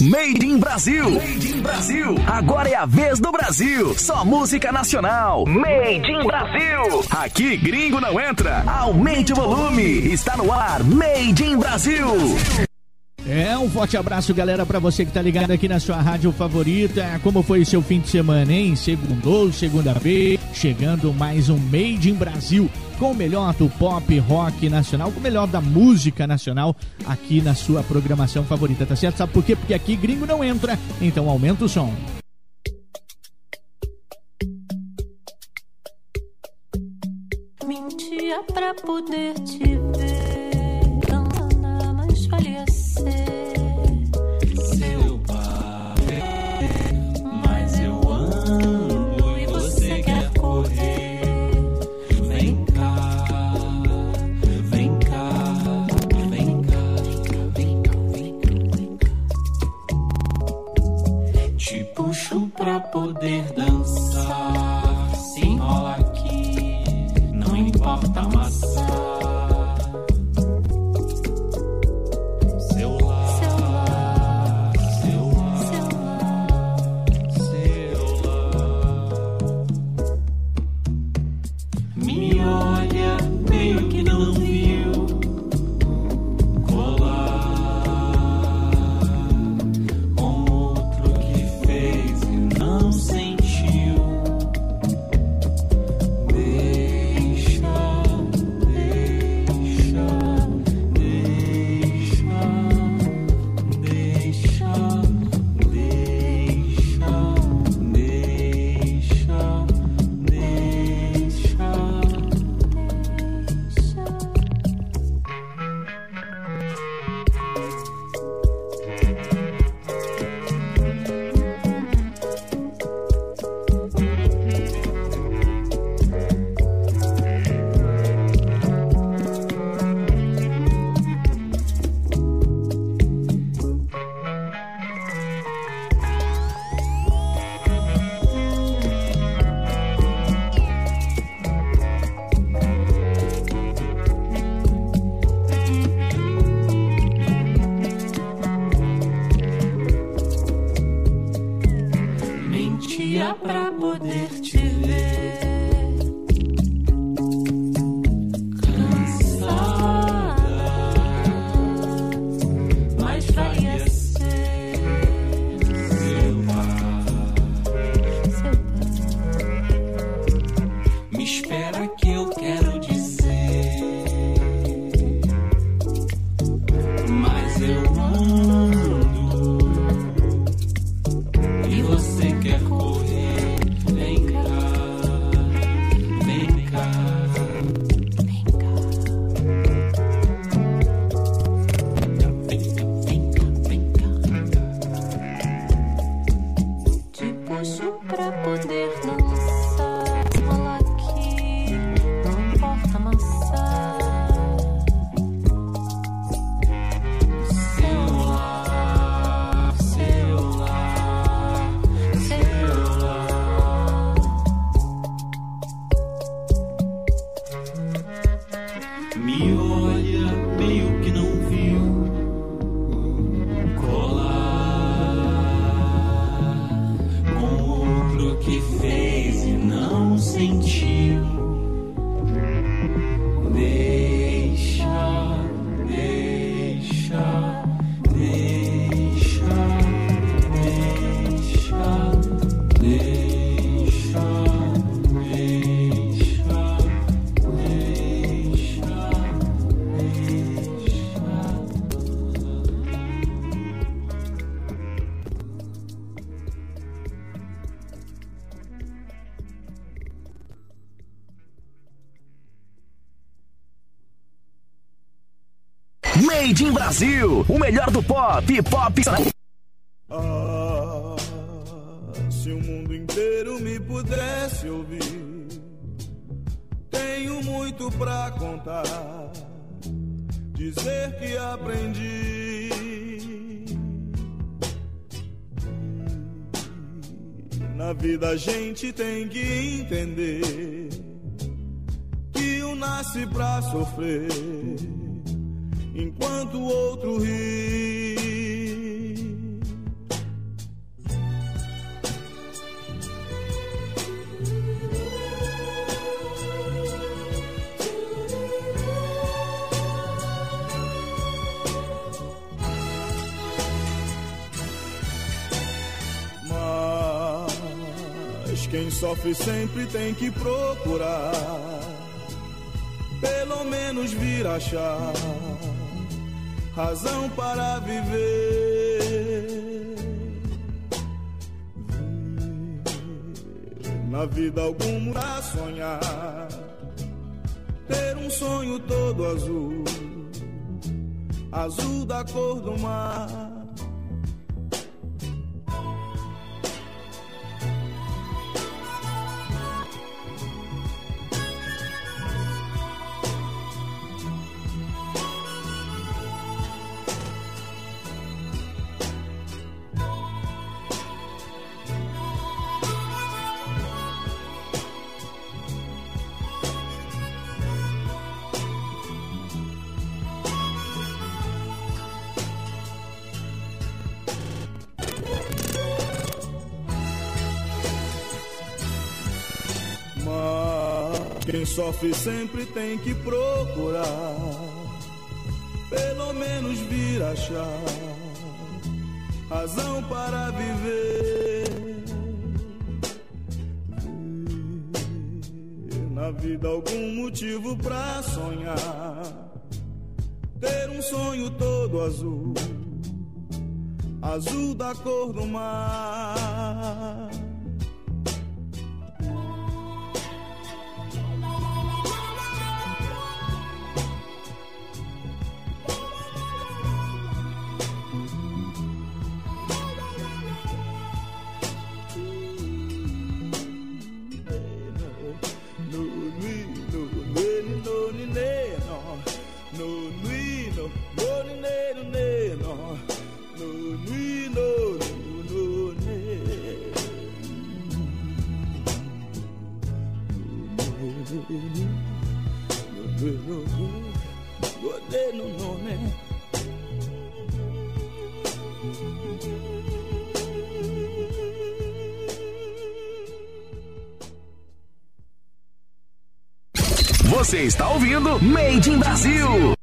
Made in Brasil. Made in Brasil. Agora é a vez do Brasil. Só música nacional. Made in Brasil. Aqui gringo não entra. Aumente o volume. Está no ar. Made in Brasil. É, um forte abraço, galera, para você que tá ligado aqui na sua rádio favorita. Como foi o seu fim de semana, hein? Segundou, segunda-feira, chegando mais um Made in Brasil, com o melhor do pop rock nacional, com o melhor da música nacional aqui na sua programação favorita, tá certo? Sabe por quê? Porque aqui gringo não entra, então aumenta o som. Mentia pra poder te ver, pra poder dançar. Brasil. O melhor do pop pop. sempre tem que procurar, pelo menos vir achar razão para viver. Na vida algum a sonhar, ter um sonho todo azul, azul da cor do mar. Quem sofre sempre tem que procurar, pelo menos vir achar razão para viver. Ver na vida algum motivo pra sonhar, ter um sonho todo azul, azul da cor do mar. Made in Brasil.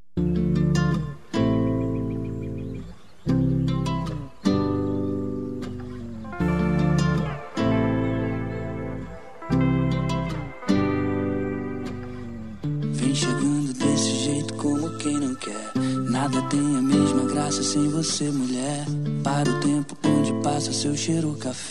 Vem chegando desse jeito como quem não quer. Nada tem a mesma graça sem você, mulher. Para o tempo onde passa seu cheiro café.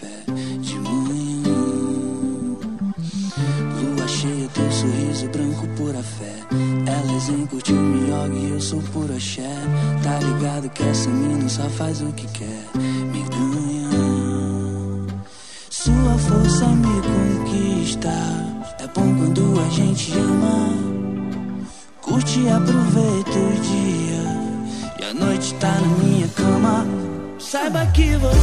give up.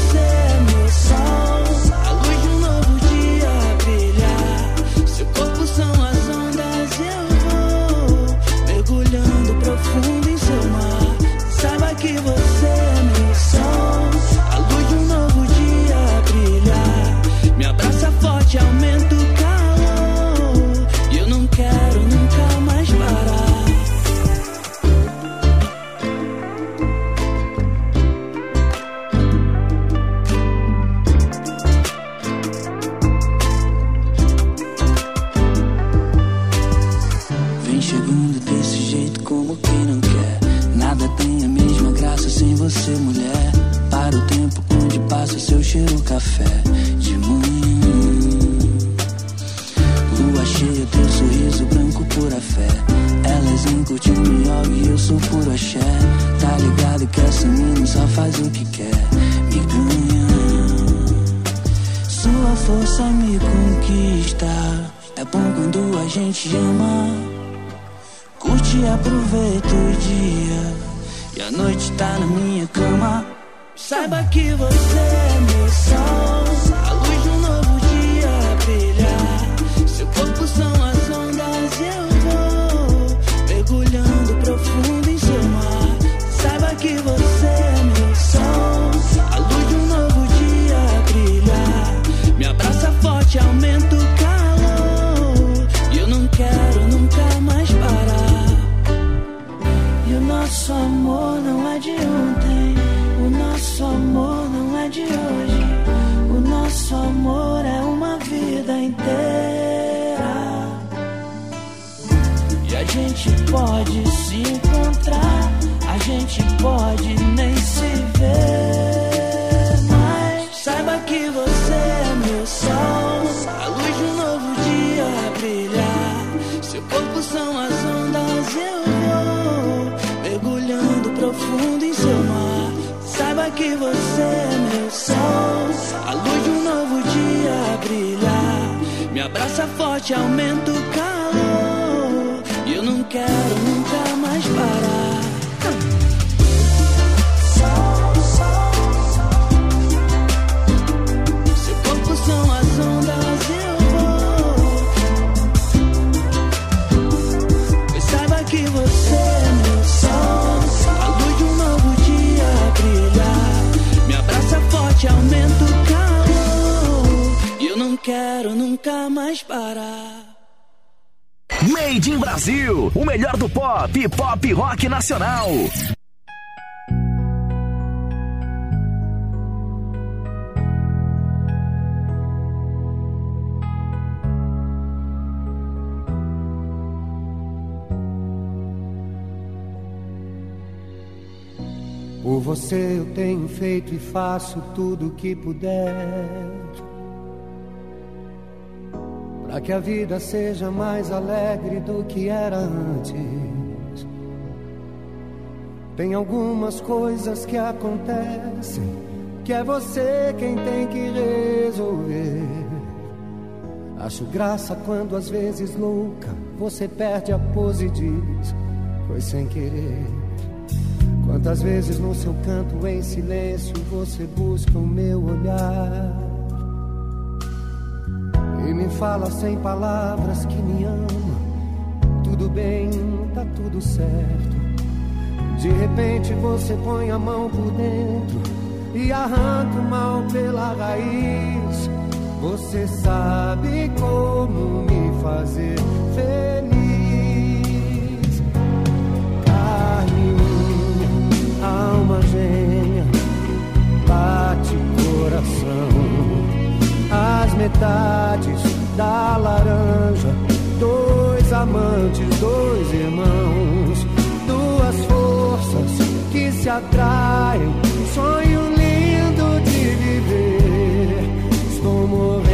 Por você eu tenho feito e faço tudo o que puder. Para que a vida seja mais alegre do que era antes. Tem algumas coisas que acontecem que é você quem tem que resolver. Acho graça quando às vezes louca você perde a pose e diz: Foi sem querer. Quantas vezes no seu canto em silêncio você busca o meu olhar e me fala sem palavras que me ama. Tudo bem, tá tudo certo. De repente você põe a mão por dentro e arranca o mal pela raiz. Você sabe como me fazer feliz. Alma gêmea, bate coração. As metades da laranja, dois amantes, dois irmãos, duas forças que se atraem. Sonho lindo de viver. Estou morrendo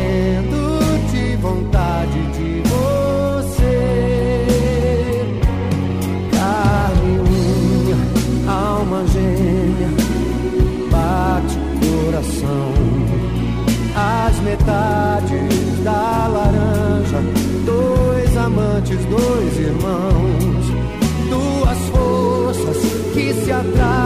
dois irmãos, duas forças que se atraem.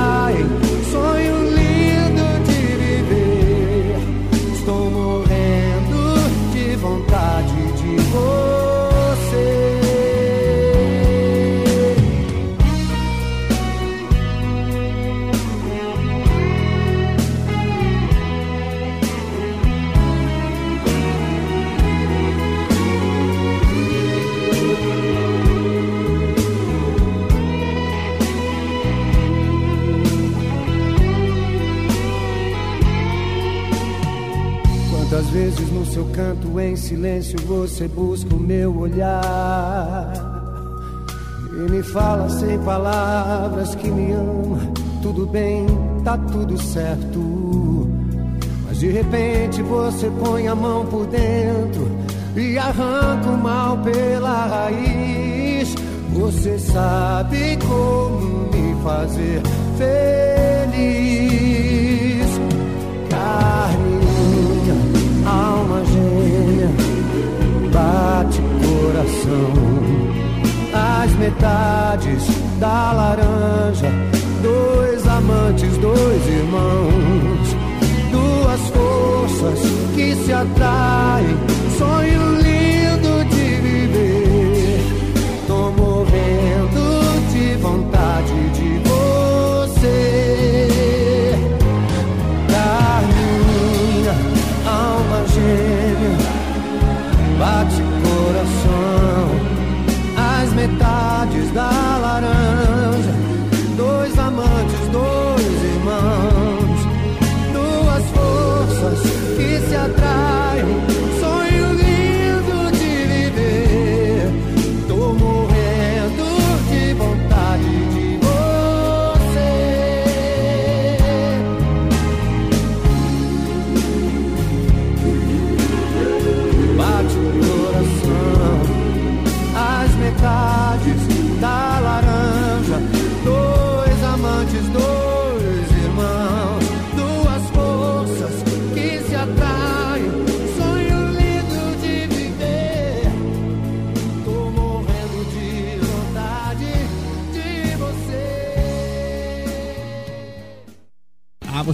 Seu canto em silêncio você busca o meu olhar e me fala sem palavras que me ama. Tudo bem, tá tudo certo. Mas de repente você põe a mão por dentro e arranca o mal pela raiz. Você sabe como me fazer feliz. Da laranja, dois amantes, dois irmãos, duas forças que se atraem.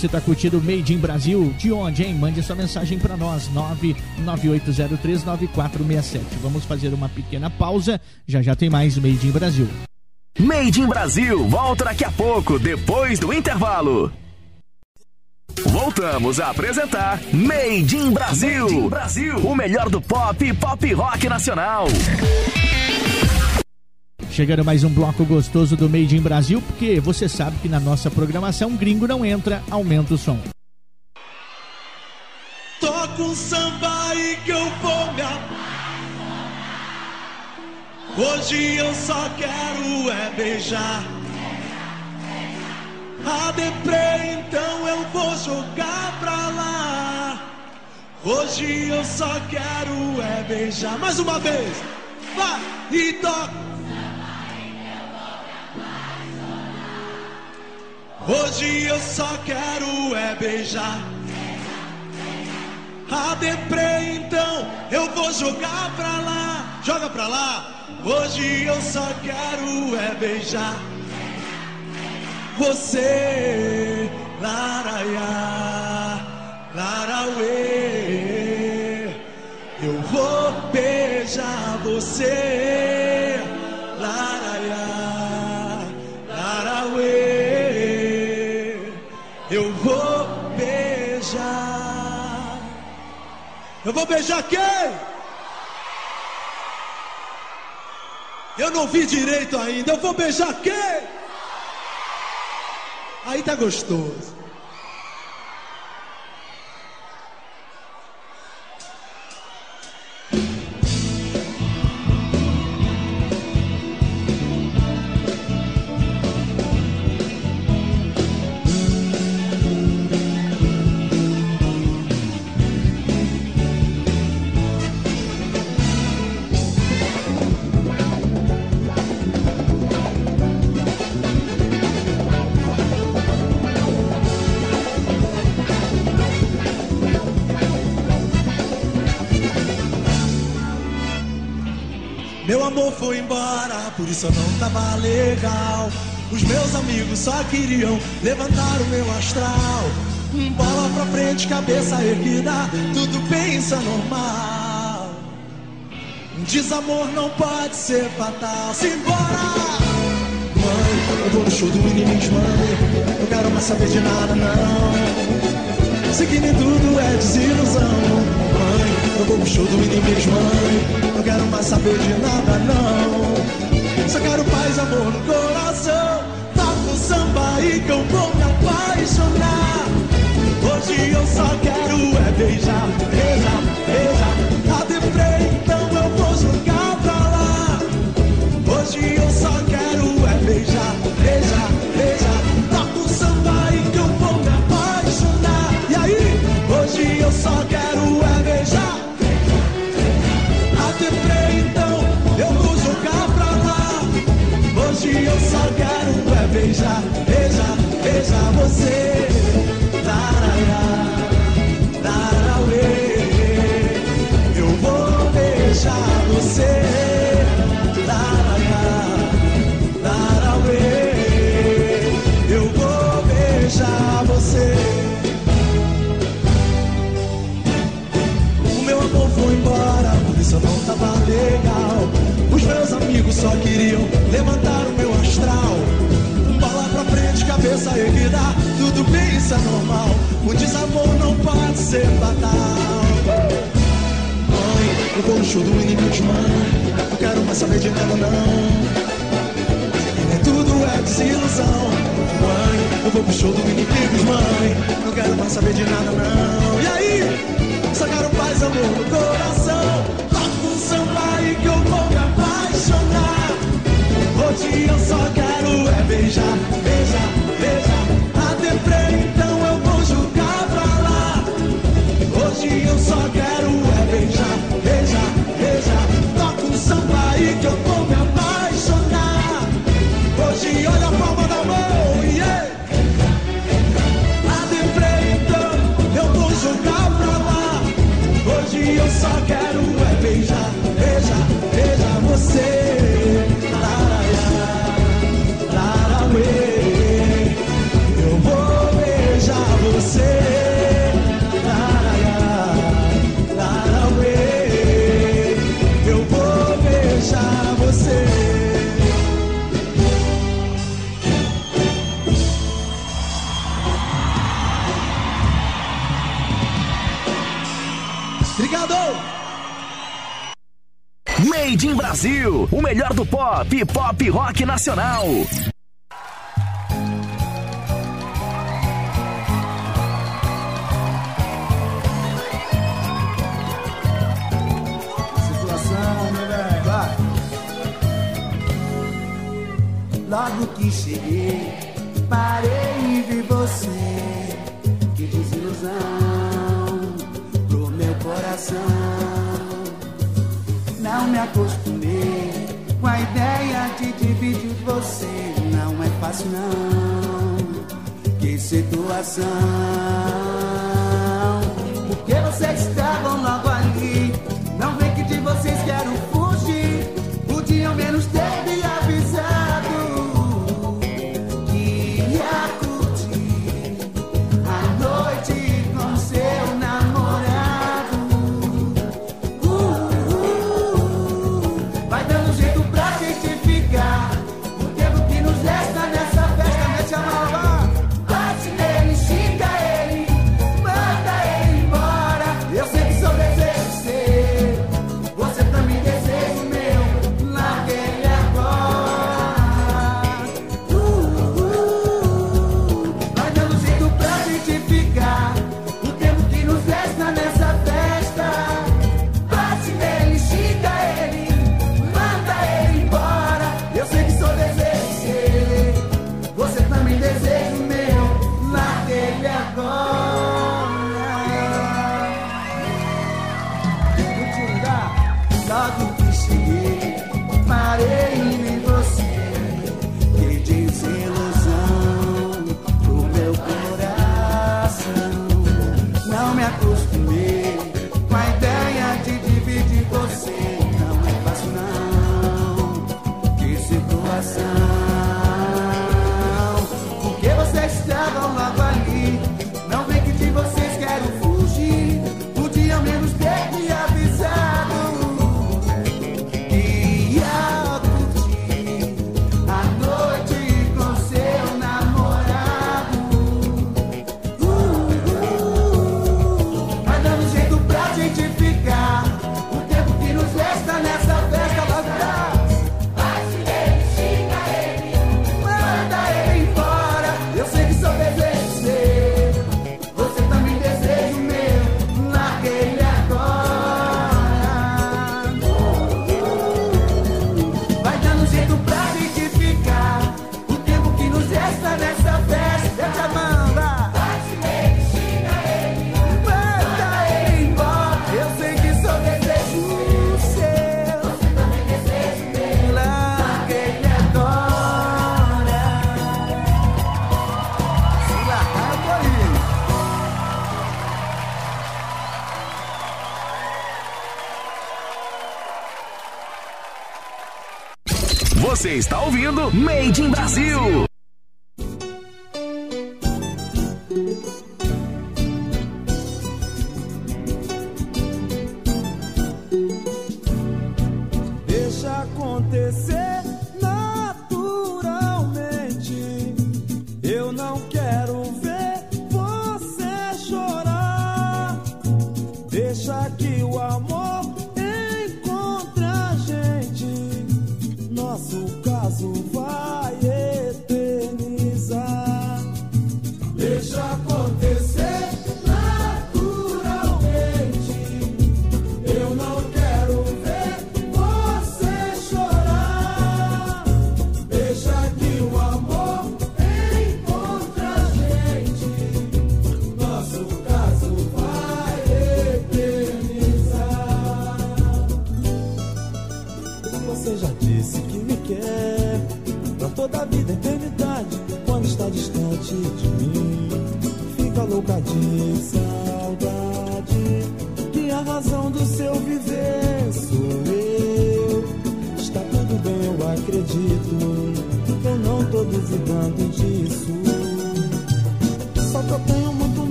Você está curtindo o Made in Brasil. De onde, hein? Mande sua mensagem para nós, 998039467. Vamos fazer uma pequena pausa. Já já tem mais Made in Brasil. Made in Brasil, volta daqui a pouco, depois do intervalo. Voltamos a apresentar Made in Brasil. Made in Brasil. O melhor do pop e pop rock nacional. Chegando mais um bloco gostoso do Made in Brasil, porque você sabe que na nossa programação gringo não entra, aumenta o som. Toca um samba aí que eu vou me Hoje eu só quero é beijar. A deprê, então eu vou jogar pra lá. Hoje eu só quero é beijar. Mais uma vez, vai e toca. Hoje eu só quero é beijar. A deprê, então eu vou jogar pra lá. Joga pra lá. Hoje eu só quero é beijar você, laraiá, larauê. Eu vou beijar você, Eu vou beijar quem? Eu não vi direito ainda. Eu vou beijar quem? Aí tá gostoso. Eu não tava legal. Os meus amigos só queriam levantar o meu astral. Bola pra frente, cabeça erguida, tudo pensa normal. Um desamor não pode ser fatal. Simbora! Mãe, eu vou no show do inimigo, mãe. Eu quero mais saber de nada, não. Seguindo tudo é desilusão. Eu vou pro show do inimigo, mãe. Não quero mais saber de nada, não. Só quero paz, amor no coração. Toca o samba aí que eu vou me apaixonar. Hoje eu só quero é beijar, beijar, beijar. Quero beijar, beijar, beijar você. Laraiá, larauê. Eu vou beijar você. Laraiá, larauê. Eu vou beijar você. O meu amor foi embora, por isso não tava legal. Os meus amigos só queriam levantar cabeça erguida, tudo bem, isso é normal. O desamor não pode ser fatal. Mãe, eu vou no show do inimigo, mãe. Não quero mais saber de nada, não. E nem tudo é desilusão. Mãe, eu vou pro show do inimigo, mãe. Não quero mais saber de nada, não. E aí? Só quero paz, amor no coração. Top Pop Rock Nacional. Made in Brasil.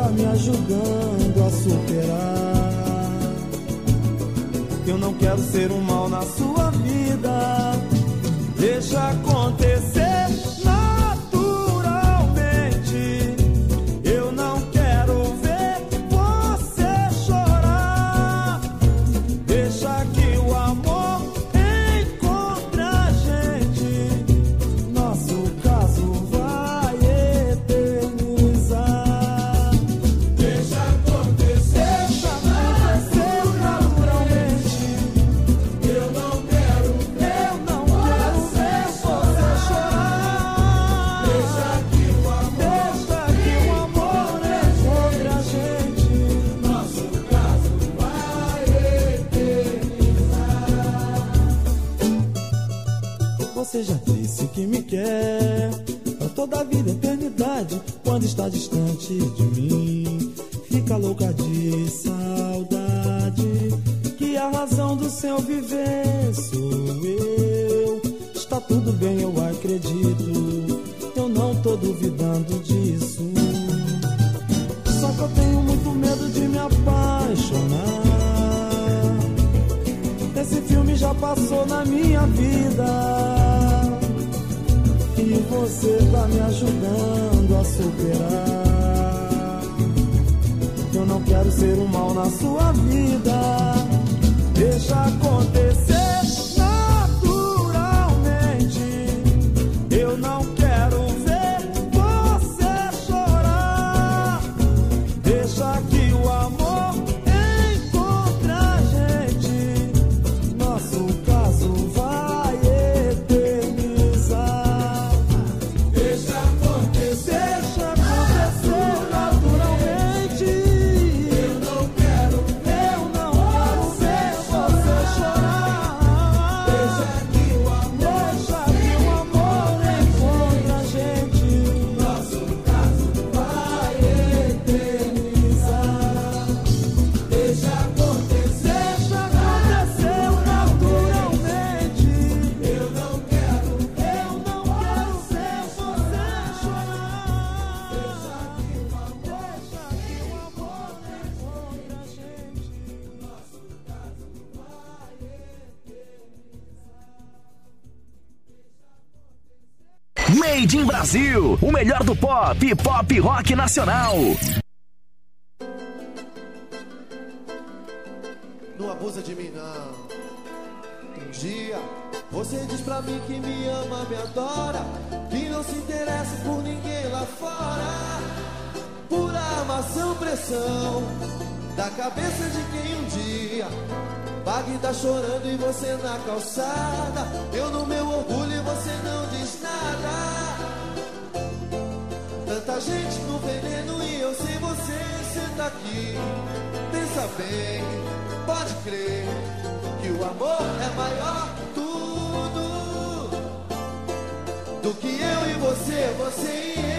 Tá me ajudando a superar. Eu não quero ser um mal na sua vida. Deixa acontecer. Que me quer pra toda a vida, eternidade. Quando está distante de mim, fica louca de saudade. Que a razão do seu viver sou eu. Está tudo bem, eu acredito. Eu não tô duvidando disso. Só que eu tenho muito medo de me apaixonar. Esse filme já passou na minha vida. E você tá me ajudando a superar. Eu não quero ser um mal na sua vida. Deixa acontecer Brasil, o melhor do pop pop rock nacional. Não abusa de mim, não. Um dia você diz pra mim que me ama, me adora, que não se interessa por ninguém lá fora. Pura amação, pressão da cabeça de quem um dia paga e tá chorando e você na calçada. Eu no meu orgulho e você não diz nada. Gente no veneno e eu sem você, você tá aqui. Pensa bem, pode crer que o amor é maior que tudo. Do que eu e você, você e eu.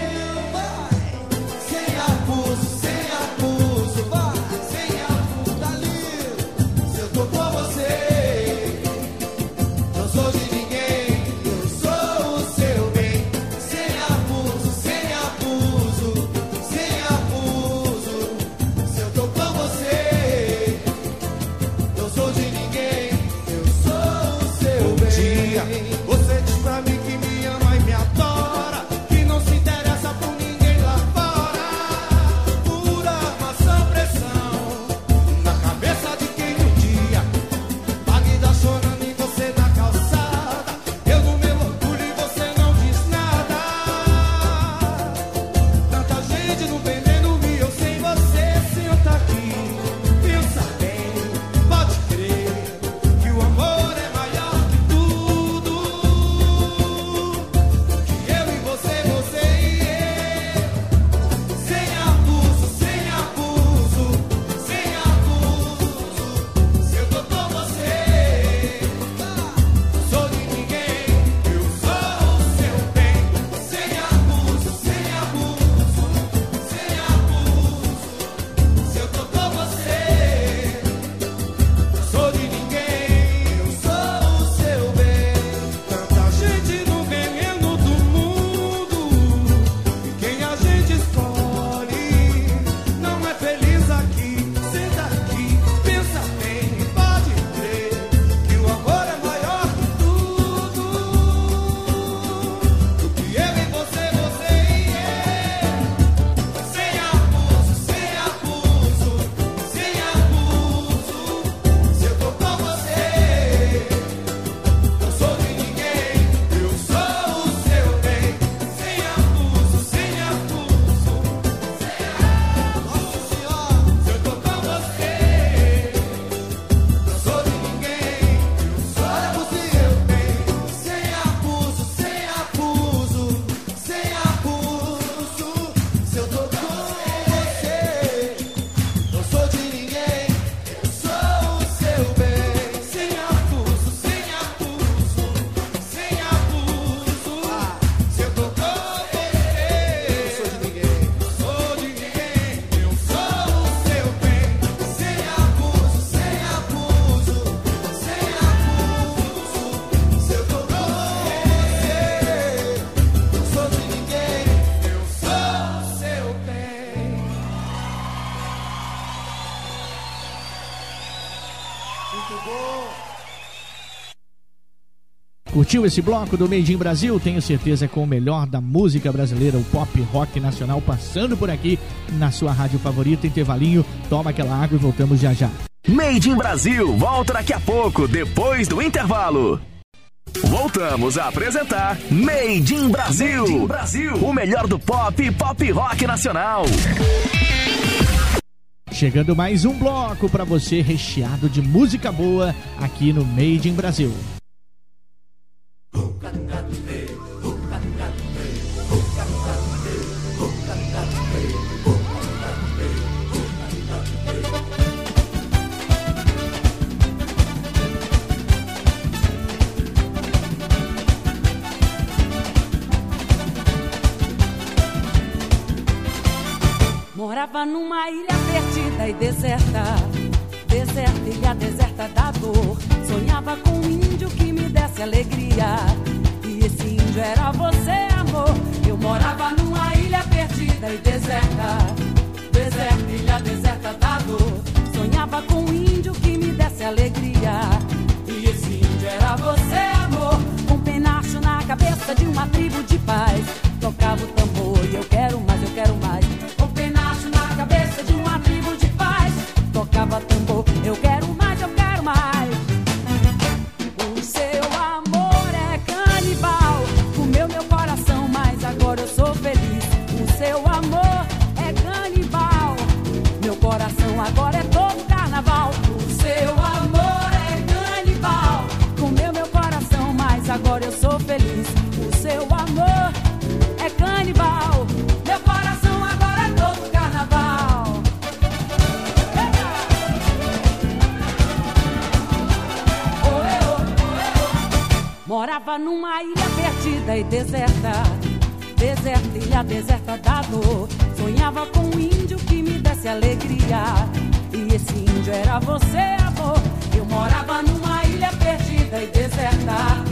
Curtiu esse bloco do Made in Brasil? Tenho certeza com o melhor da música brasileira, o pop rock nacional, passando por aqui na sua rádio favorita, intervalinho. Toma aquela água e voltamos já já. Made in Brasil, volta daqui a pouco, depois do intervalo. Voltamos a apresentar Made in Brasil. Made in Brasil. O melhor do pop e pop rock nacional. Chegando mais um bloco para você recheado de música boa aqui no Made in Brasil. Morava numa ilha perdida e deserta, deserta, ilha deserta da dor. Sonhava com um índio que me desse alegria. E esse índio era você, amor. Eu morava numa ilha perdida e deserta, deserta, ilha deserta da dor. Sonhava com um índio que me desse alegria. E esse índio era você, amor. Com um penacho na cabeça de uma tribo de paz. Tocava o tambor Morava numa ilha perdida e deserta. Deserta, ilha deserta da dor. Sonhava com um índio que me desse alegria. E esse índio era você, amor. Eu morava numa ilha perdida e deserta.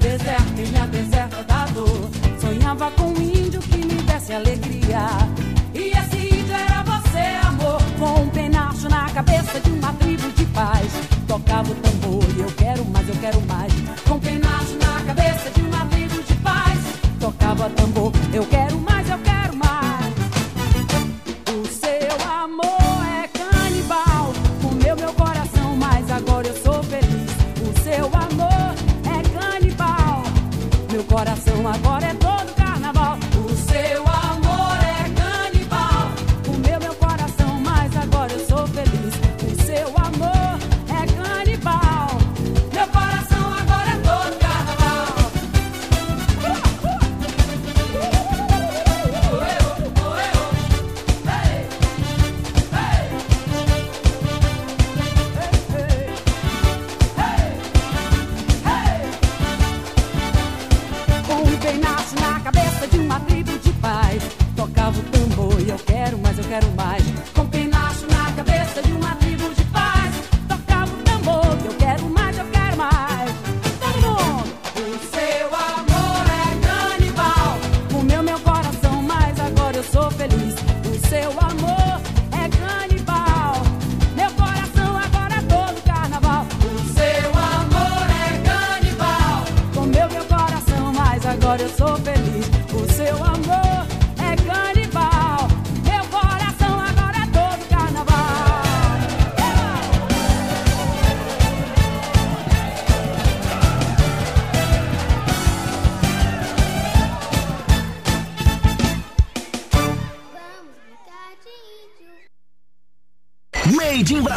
Deserta, ilha deserta da dor. Sonhava com um índio que me desse alegria. E esse índio era você, amor. Com um penacho na cabeça de uma tribo de paz. Tocava o tambor e eu quero mais, eu quero mais. Tambor, eu quero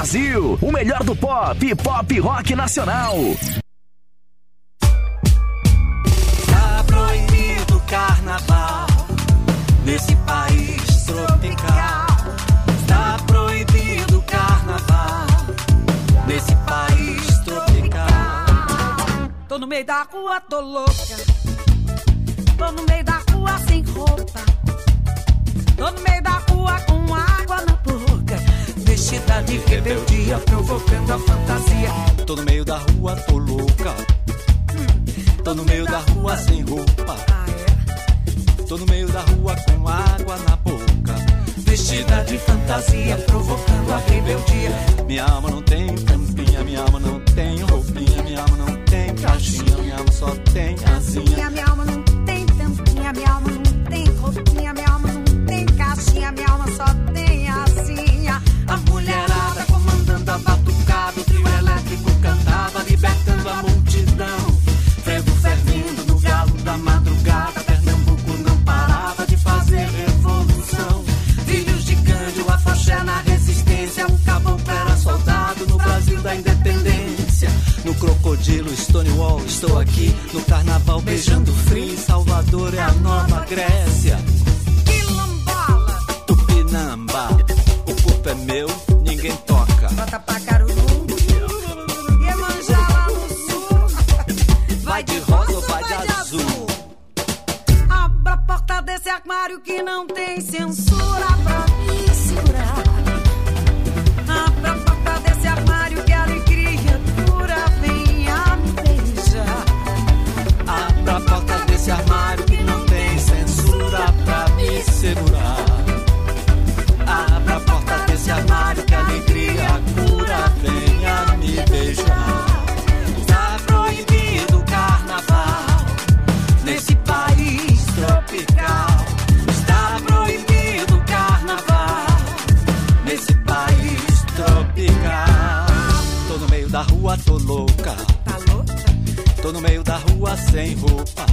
Brasil, o melhor do pop pop rock nacional. Tá proibido carnaval nesse país tropical. Está proibido carnaval nesse país tropical. Tô no meio da rua, tô louca. Tô no meio da rua sem roupa. Tô no meio da Vestida de rebeldia, provocando a fantasia. Tô no meio da rua, tô louca. Tô no meio da rua sem roupa. Tô no meio da rua com água na boca. Vestida de fantasia, provocando a rebeldia. Minha alma não tem tampinha, minha alma não tem roupinha, minha alma não tem caixinha, minha alma só tem asinha. Minha alma não tem tampinha, minha alma crocodilo Stonewall, estou aqui no carnaval beijando frio. Salvador é a nova Grécia. Quilombola, Tupinamba, o corpo é meu, ninguém toca. Sem roupa.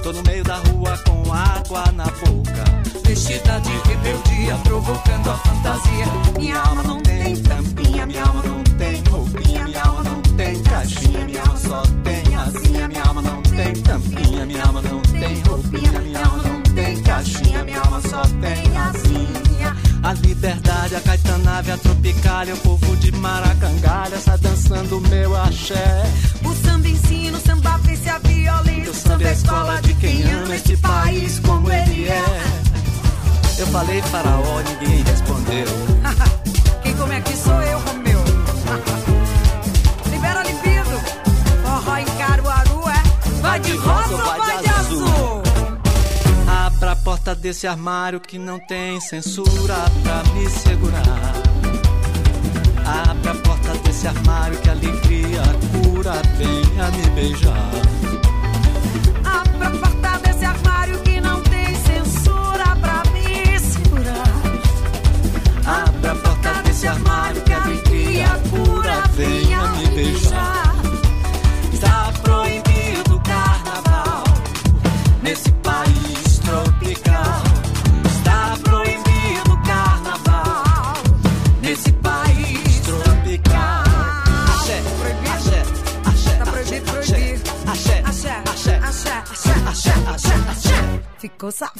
Tô no meio da rua com água na boca. Vestida de rebeldia, provocando a fantasia. Minha alma não tem tampinha, minha alma não tem roupinha, minha alma não tem caixinha, minha alma só tem asinha, minha alma não tem tampinha, minha alma não tem roupinha, minha alma não tem caixinha, minha alma só tem asinha. A liberdade, a caetanave, a tropicália, o povo de Maracangalha está dançando meu axé. Este país como ele é. Eu falei faraó, ninguém respondeu. Quem come aqui sou eu, Romeu. Libera libido, forró em Caruaru é. Vai de rosa ou vai de azul? Abra a porta desse armário que não tem censura pra me segurar. Abra a porta desse armário que alegria cura venha me beijar. Desse armário que a alegria cura venha me beijar. Está proibido o carnaval nesse país tropical. Está proibido o carnaval nesse país tropical. Axé, axé, axé, Tá proibido proibir. axé, Axé, axé, axé, axé, axé, axé, axé. Ficou safada.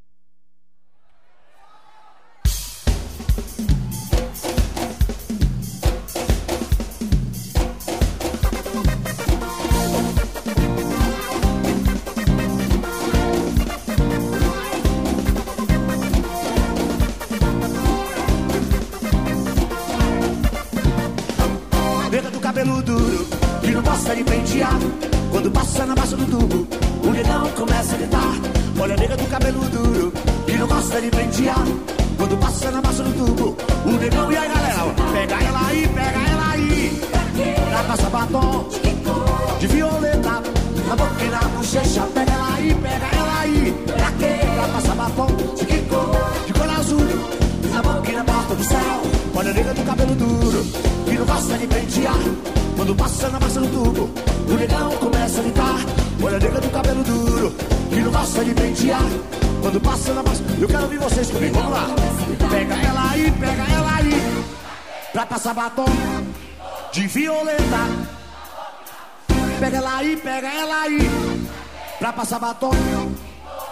Pra passar batom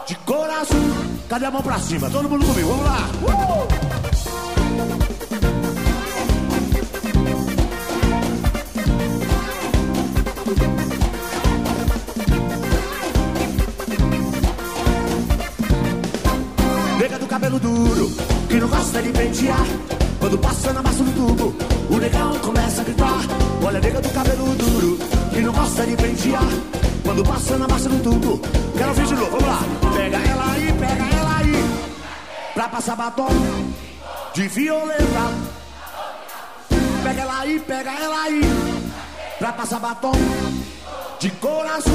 de cor azul. Cadê a mão pra cima? Todo mundo comigo, vamos lá. Uh! sabatona, de violeta. Pega ela aí, pega ela aí, pra passar batom, de coração.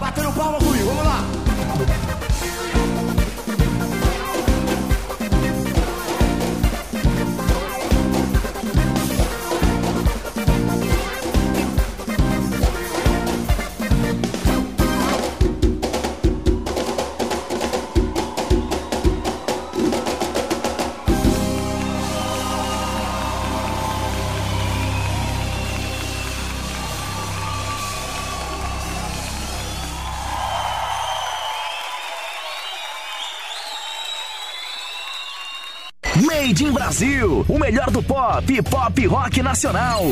Batendo palma comigo, vamos lá. Brasil. O melhor do pop, pop rock nacional.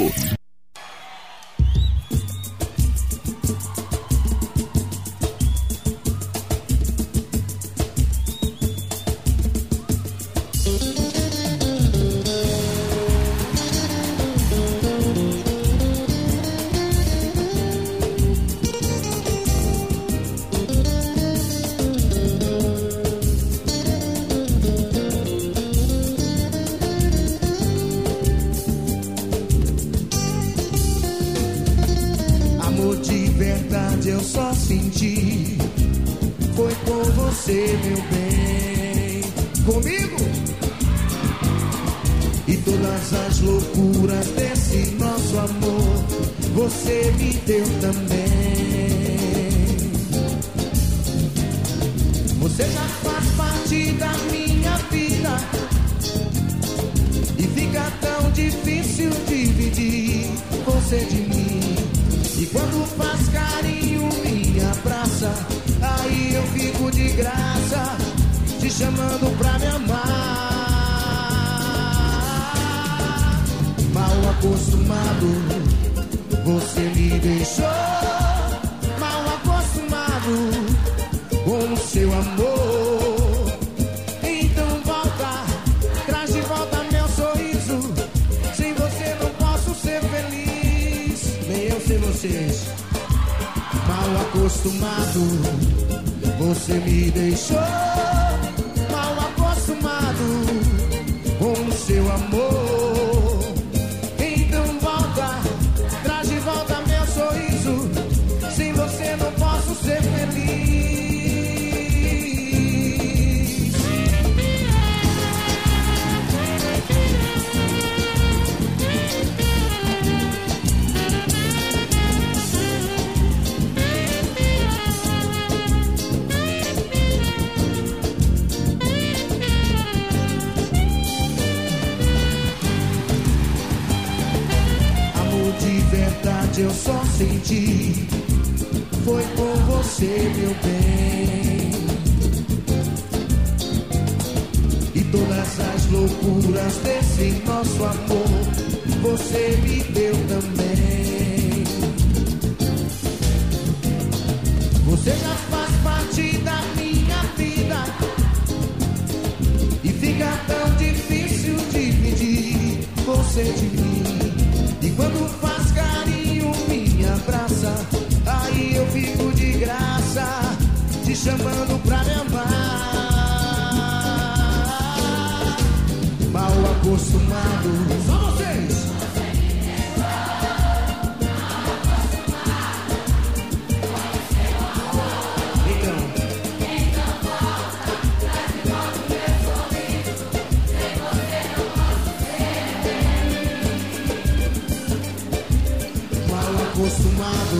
acostumado.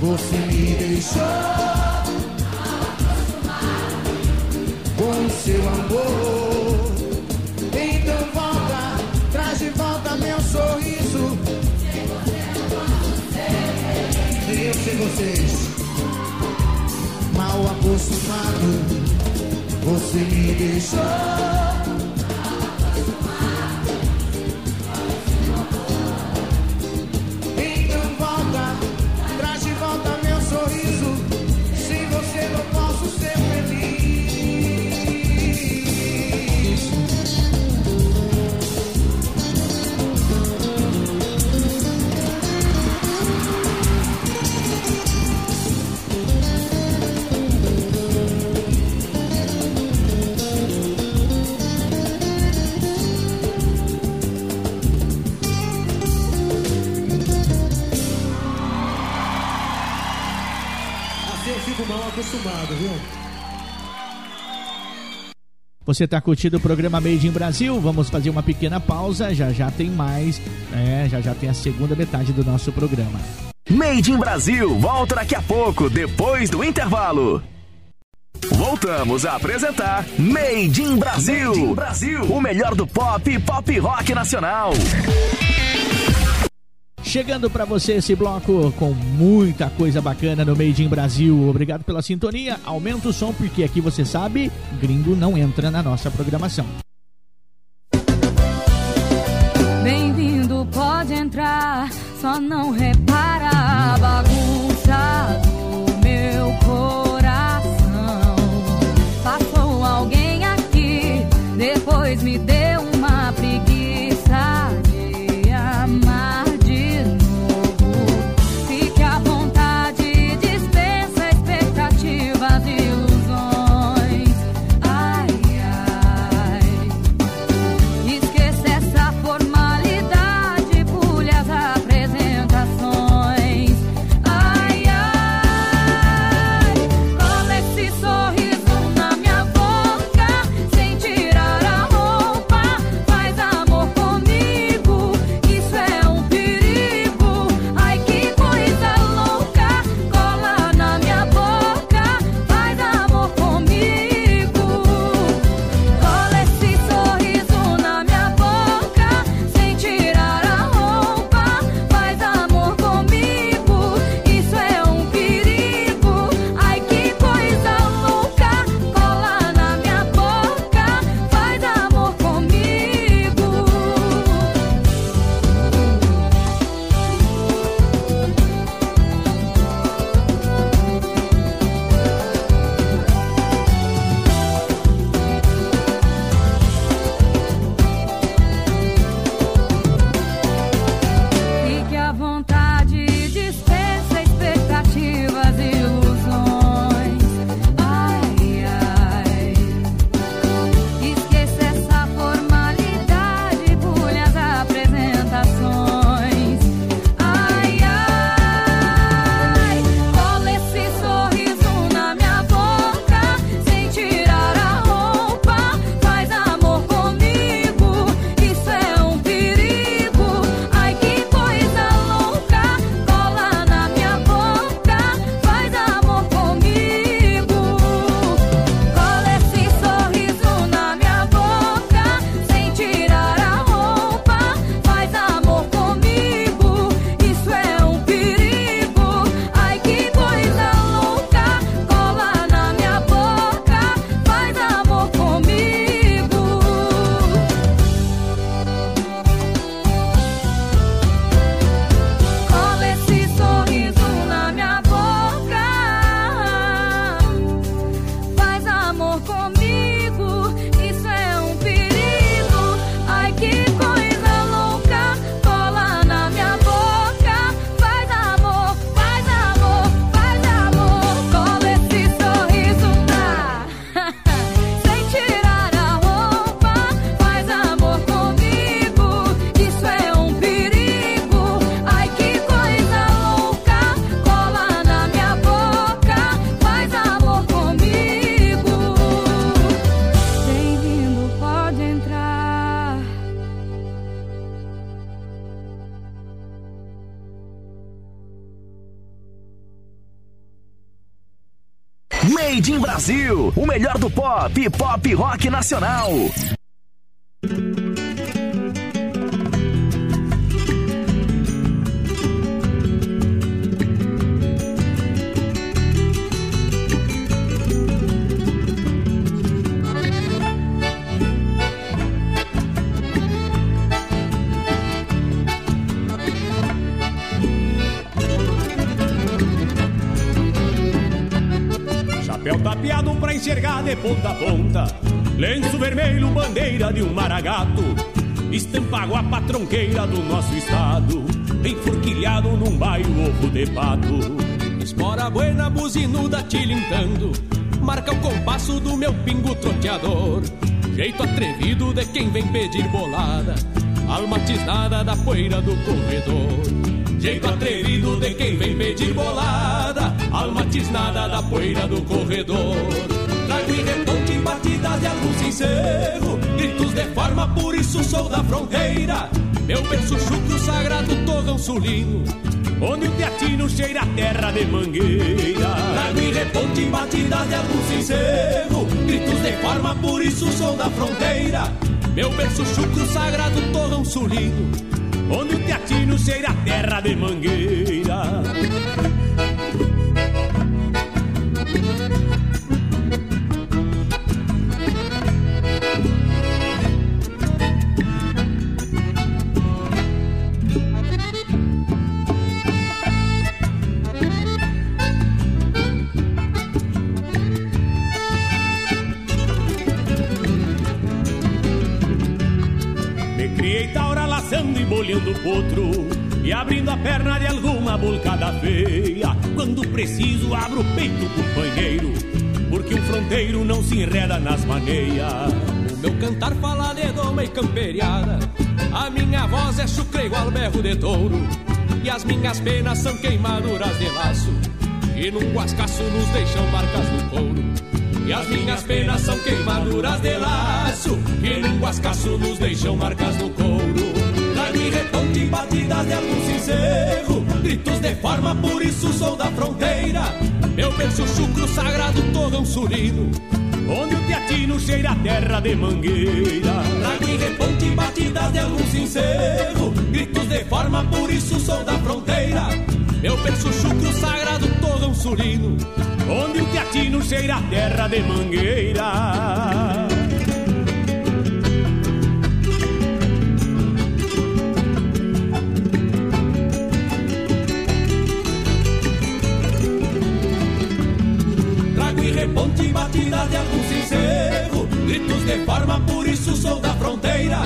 Você me deixou acostumado com seu amor. Então volta, traz de volta meu sorriso. Eu sem vocês, mal acostumado. Você me deixou. Acostumado, viu? Você está curtindo o programa Made in Brasil? Vamos fazer uma pequena pausa. Já já tem mais, né? Já já tem a segunda metade do nosso programa. Made in Brasil volta daqui a pouco, depois do intervalo. Voltamos a apresentar Made in Brasil. Made in Brasil. O melhor do pop e pop rock nacional. Chegando para você esse bloco com muita coisa bacana no Made in Brasil. Obrigado pela sintonia. Aumenta o som porque aqui você sabe, gringo não entra na nossa programação. Bem-vindo, pode entrar, só não Brasil. O melhor do pop pop rock nacional. Estampa a patronqueira do nosso estado. Enforquilhado num bairro ovo de pato. Espora buena, buzinuda tilintando. Marca o compasso do meu pingo troteador. Jeito atrevido de quem vem pedir bolada. Alma tisnada da poeira do corredor. Jeito atrevido de quem vem pedir bolada Alma tisnada da poeira do corredor Trago em reponte batidas de algum sincero. Gritos de forma, por isso sou da fronteira. Meu berço chucro sagrado torrão sulino. Onde o teatino cheira a terra de mangueira. Trago em reponte batidas de algum sincero. Gritos de forma, por isso sou da fronteira. Meu berço chucro sagrado torrão sulino. Onde o teatino cheira a terra de mangueira laçando e bolhando o potro E abrindo a perna de alguma bulcada feia. Quando preciso abro o peito, companheiro Porque um fronteiro não se enreda nas maneias. O meu cantar fala de doma e camperiada. A minha voz é chucre igual berro de touro. E as minhas penas são queimaduras de laço. E num guascaço nos deixam marcas no couro. E as minhas penas são queimaduras de laço. Que num guascaço nos deixam marcas no couro Em reponte batidas de algum sincero Gritos de forma, por isso sou da fronteira. Meu berço chucro sagrado torrão sulino Onde o teatino cheira a terra de mangueira. Trago em reponte batidas de algum sincero Gritos de forma, por isso sou da fronteira. Meu berço chucro sagrado torrão sulino Onde o teatino cheira a terra de mangueira Reponte batidas de algum sincero Gritos de forma, por isso sou da fronteira.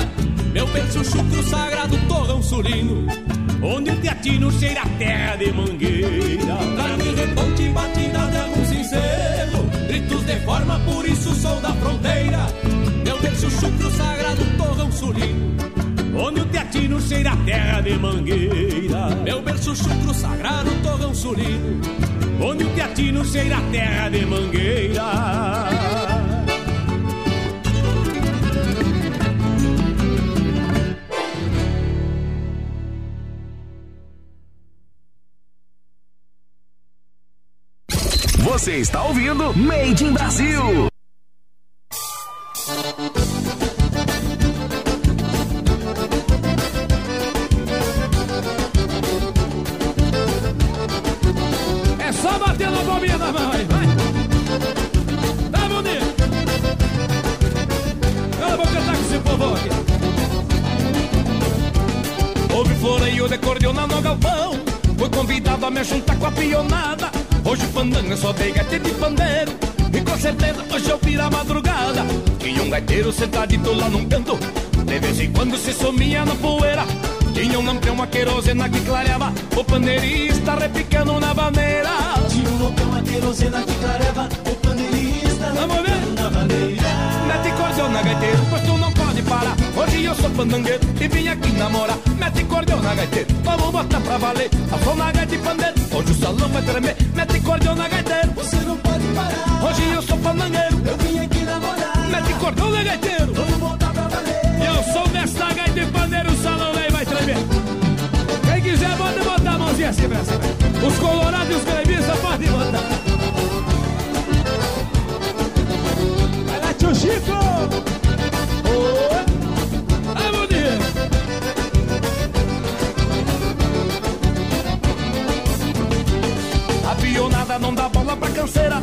Meu berço chucro sagrado torrão sulino. Onde o teatino cheira a terra de mangueira. Reponte batidas de algum sincero Gritos de forma, por isso sou da fronteira. Meu berço chucro sagrado torrão sulino. Onde o teatino cheira a terra de mangueira. Meu berço chucro sagrado torrão sulino Onde o teatino cheira a terra de mangueira Você está ouvindo Made in Brasil. Num canto. De vez em quando se sumia na poeira. Tinha um lampião, uma querosena que clareava. O pandeirista repicando na vaneira Tinha um lampião, uma querosena que clareava. O pandeirista ver? na vaneira Mete cordiona, gaiteiro, pois tu não pode parar. Hoje eu sou pandangueiro e vim aqui namorar. Mete cordiona, gaiteiro, vamos botar pra valer. A som na gaita e pandeiro, hoje o salão vai tremer. Mete cordiona, gaiteiro, você não pode parar. Hoje eu sou pandangueiro, eu vim aqui namorar. Mete cordiona, gaiteiro, botar a mãozinha assim pra cima Os colorados e os grevistas podem botar Vai lá, tio Chico! Bonito! Não dá bola pra canseira.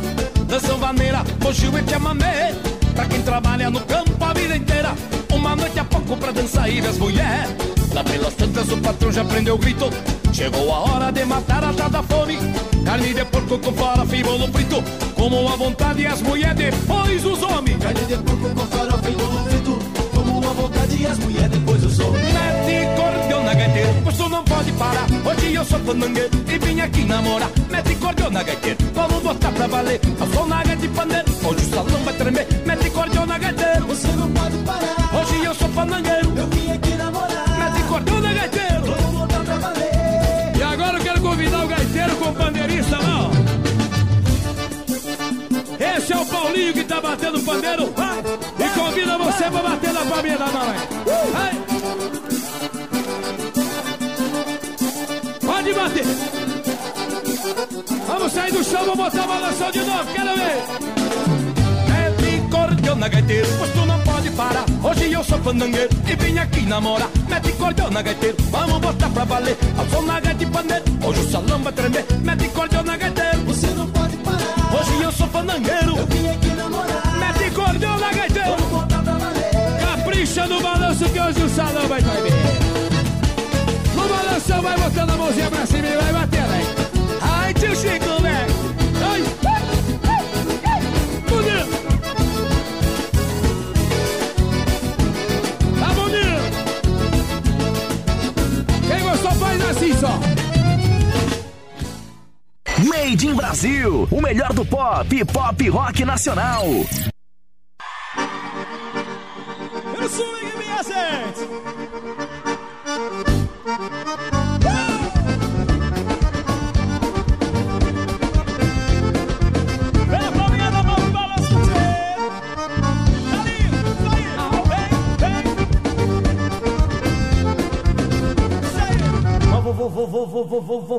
Dançam vaneira, bugio e chamamé Pra quem trabalha no campo a vida inteira. Uma noite a pouco pra dançar e ver as mulher. Lá pelas tantas o patrão já prendeu o grito Chegou a hora de matar a tal da fome. Carne de porco com farofa e bolo frito. Como a vontade e as mulheres depois os homens. Carne de porco com farofa e bolo frito. Como a vontade e as mulheres depois os homens. Mete cordiona gaiteiro, pois tu não pode parar. Hoje eu sou pandangueiro e vim aqui namorar. Mete cordiona gaiteiro, vamos botar pra valer. A som na gaita e pandeiro, hoje o salão vai tremer. Mete cordiona gaiteiro, você não pode parar. Hoje eu sou pandangueiro, Paulinho que tá batendo pandeiro, vai! E convida você pra bater na palminha da vai! Pode bater! Vamos sair do chão, vamos botar lanção de novo, quero ver! cordiona gaiteiro, pois tu não pode parar. Hoje eu sou fandangueiro e vim aqui namorar. Mete cordiona gaiteiro, vamos botar pra valer. Ao som na gaita pandeiro, hoje o salão vai tremer. Mete cordiona No balanço que hoje o salão vai tremer. No balanço vai botando a mãozinha pra cima e vai batendo, hein? Ai, tio Chico, velho. Ai, assim só. Made in Brasil, o melhor do pop pop rock nacional.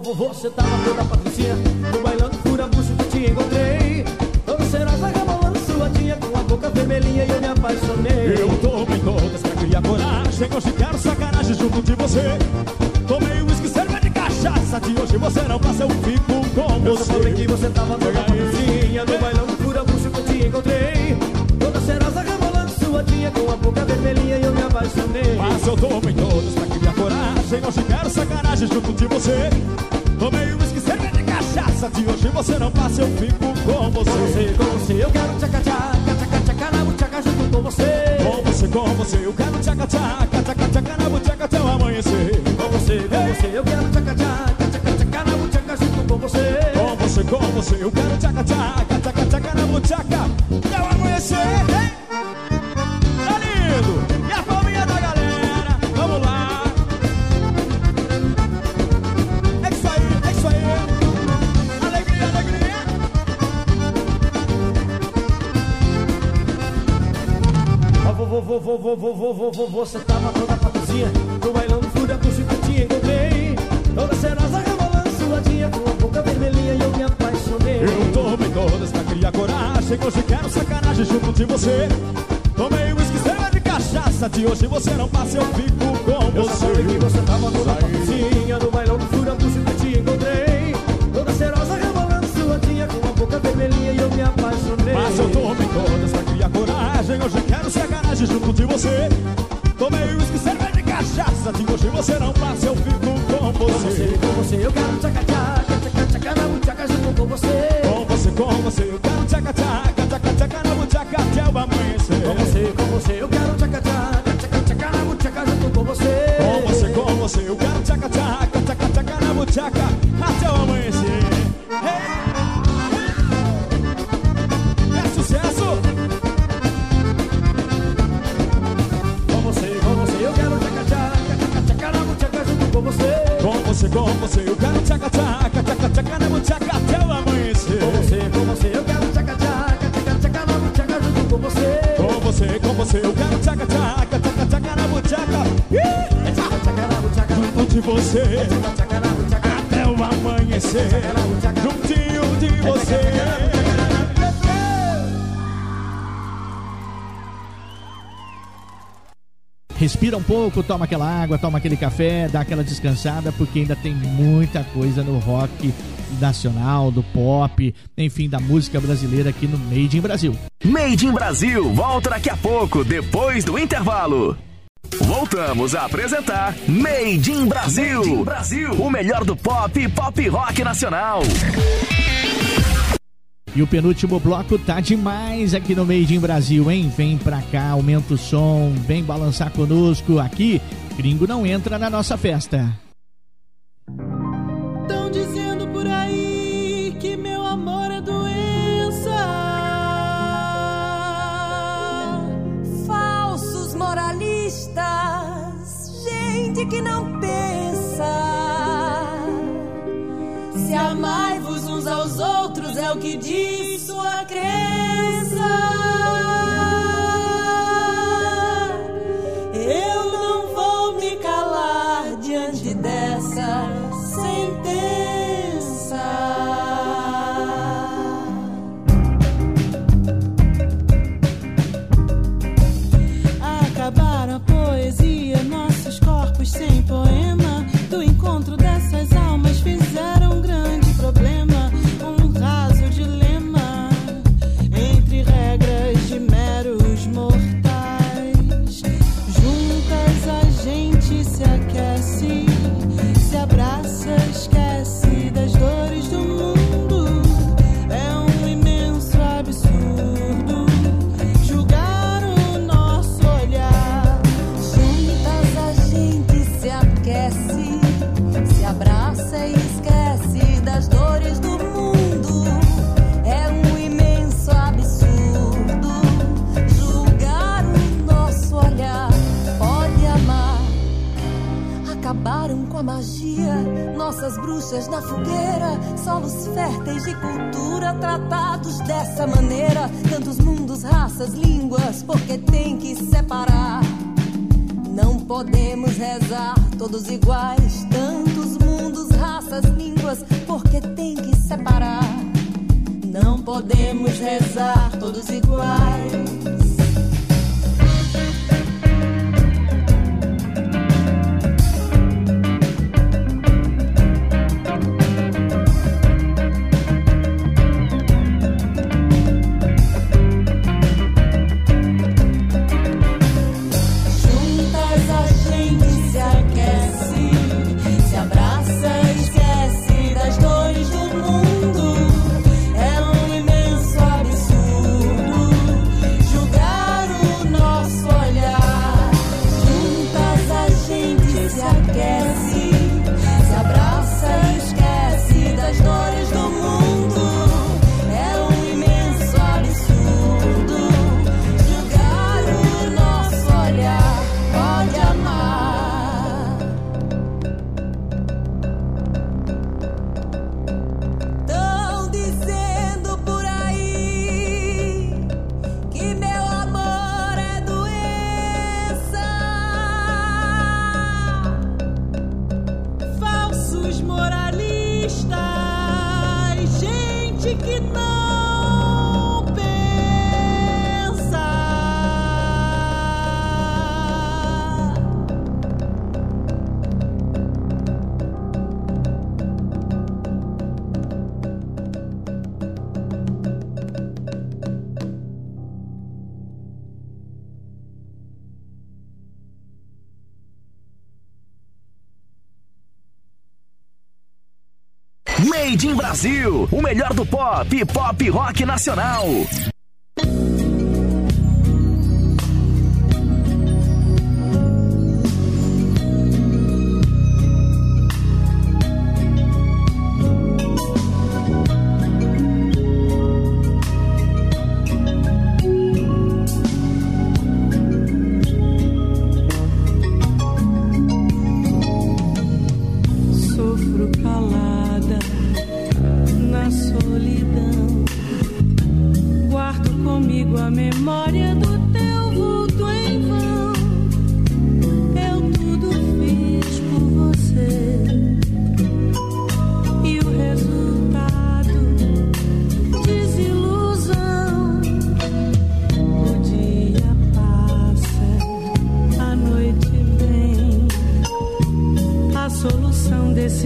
Você tava Você tava toda patricinha Respira um pouco, toma aquela água, toma aquele café, dá aquela descansada, porque ainda tem muita coisa no rock nacional, do pop, enfim, da música brasileira aqui no Made in Brasil. Made in Brasil volta daqui a pouco, depois do intervalo. Voltamos a apresentar Made in Brasil, Made in Brasil, o melhor do pop e pop rock nacional. E o penúltimo bloco tá demais aqui no Made in Brasil, hein? Vem pra cá, aumenta o som, vem balançar conosco. Aqui, gringo não entra na nossa festa. Tão dizendo por aí que meu amor é doença. Falsos moralistas, gente que não pensa. aos outros, é o que diz sua crença. nossas bruxas na fogueira, solos férteis de cultura tratados dessa maneira. Tantos mundos, raças, línguas, porque tem que separar. Não podemos rezar todos iguais, tantos mundos, raças, línguas, porque tem que separar. Não podemos rezar todos iguais. Brasil, o melhor do pop, pop rock nacional.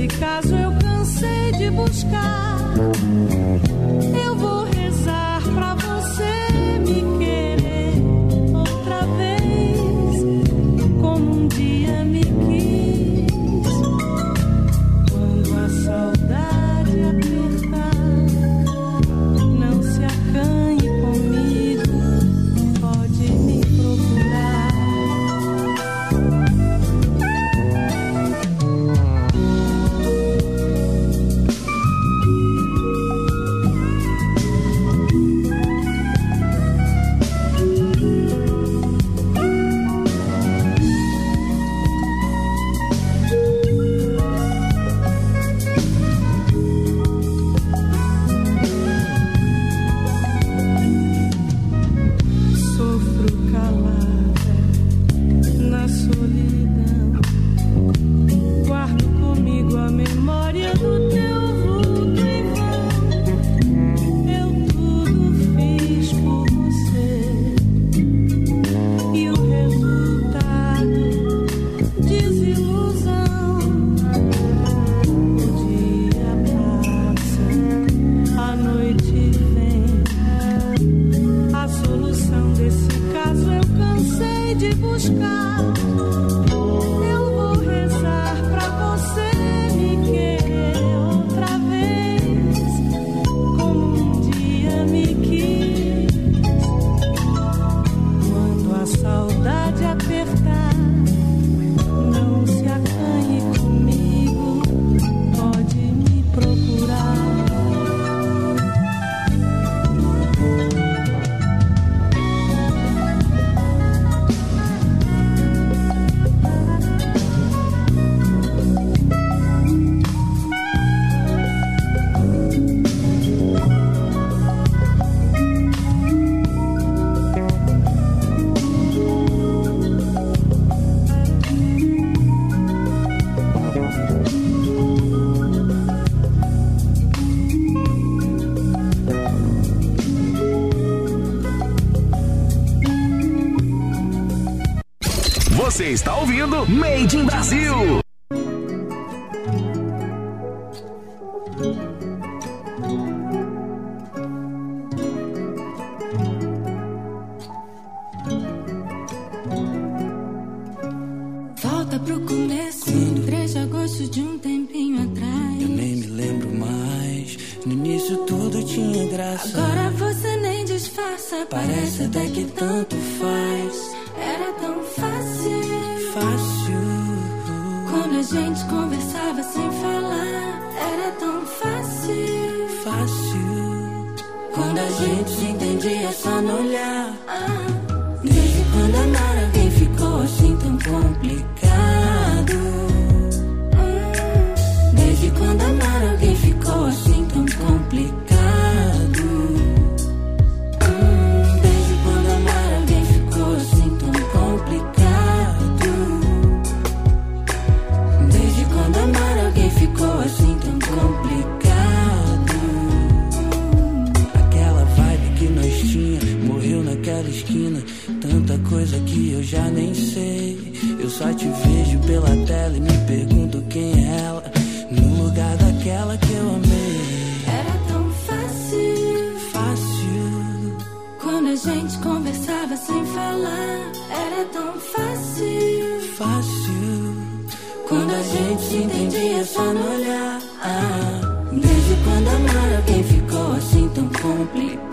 Nesse caso eu cansei de buscar. Está ouvindo Made in Brasil. Volta pro começo, 3 de agosto de um tempinho atrás. Eu nem me lembro mais. No início tudo tinha graça. Agora você nem disfarça, Parece até que tanto faz. Gente conversava sem falar, era tão fácil. Fácil. Quando a gente se entendia só no olhar. Ah, Desde quando amar alguém ficou assim tão complicado. Desde quando amar alguém ficou assim tão complicado. Só te vejo pela tela e me pergunto quem é ela. No lugar daquela que eu amei. era tão fácil. Fácil. Quando a gente conversava sem falar, era tão fácil. Fácil. Quando a gente se entendia só no olhar. Desde quando amar alguém ficou assim tão complicado.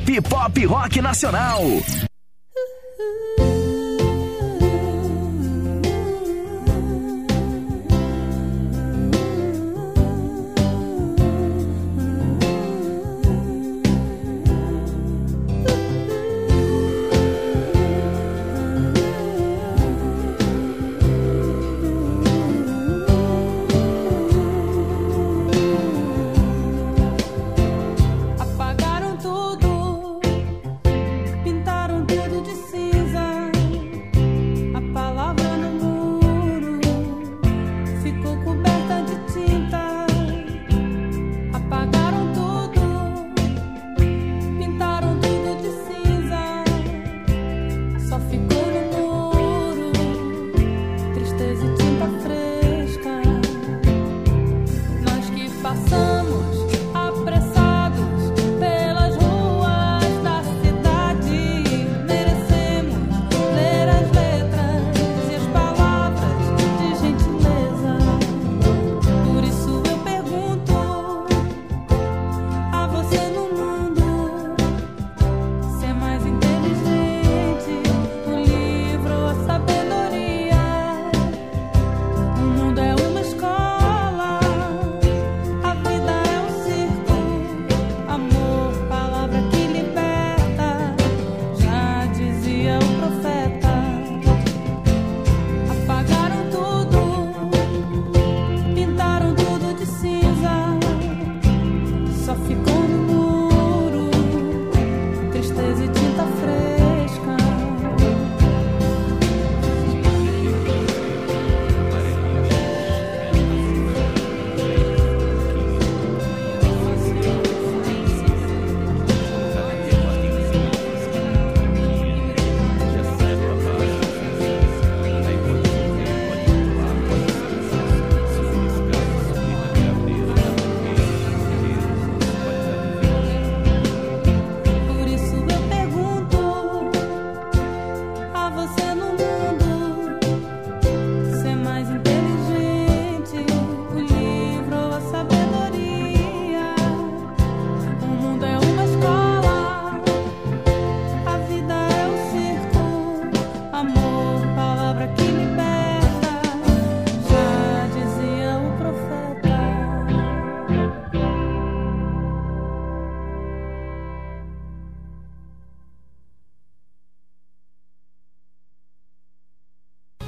Pop pop rock nacional.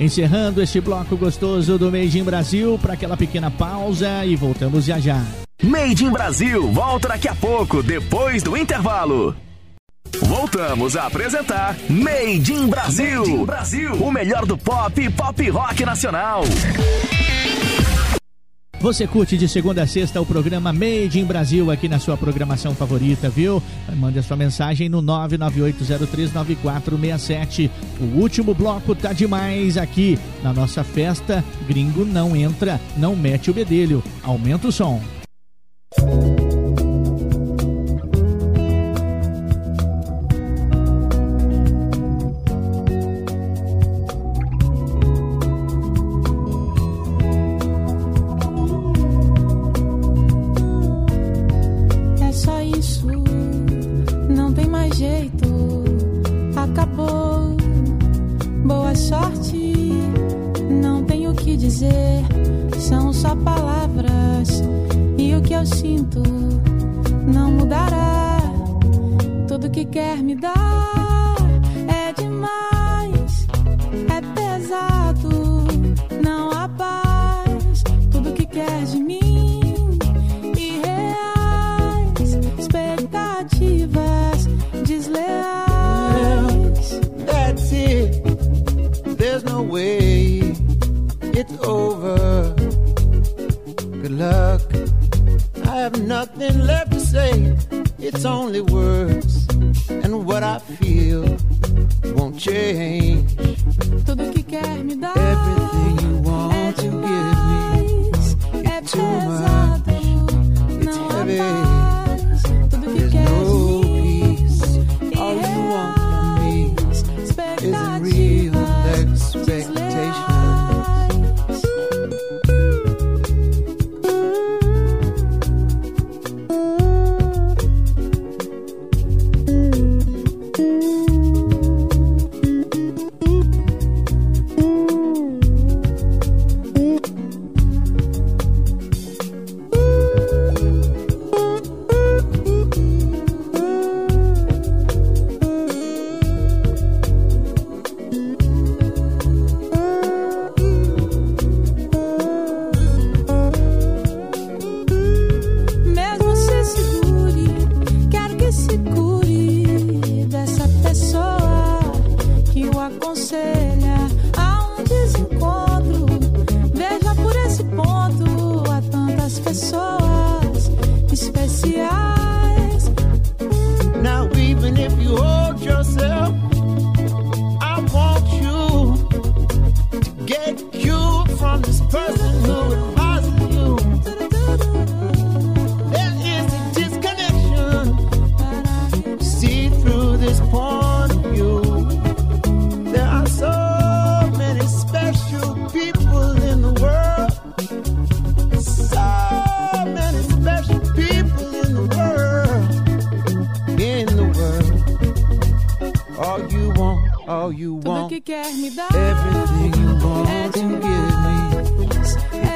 Encerrando este bloco gostoso do Made in Brasil para aquela pequena pausa e voltamos já já. Made in Brasil volta daqui a pouco, depois do intervalo. Voltamos a apresentar Made in Brasil. Made in Brasil, o melhor do pop e pop rock nacional. Você curte de segunda a sexta o programa Made in Brasil aqui na sua programação favorita, viu? Mande a sua mensagem no 998039467. O último bloco tá demais aqui. Na nossa festa, gringo não entra, não mete o bedelho. Aumenta o som.